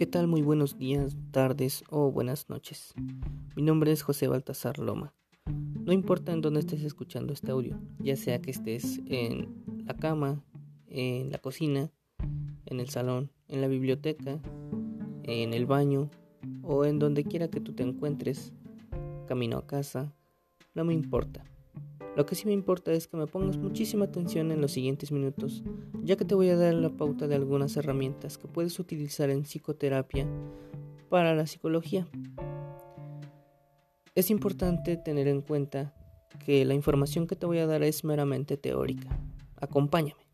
¿Qué tal? Muy buenos días, tardes o buenas noches. Mi nombre es José Baltasar Loma. No importa en dónde estés escuchando este audio, ya sea que estés en la cama, en la cocina, en el salón, en la biblioteca, en el baño o en donde quiera que tú te encuentres, camino a casa, no me importa. Lo que sí me importa es que me pongas muchísima atención en los siguientes minutos, ya que te voy a dar la pauta de algunas herramientas que puedes utilizar en psicoterapia para la psicología. Es importante tener en cuenta que la información que te voy a dar es meramente teórica. Acompáñame.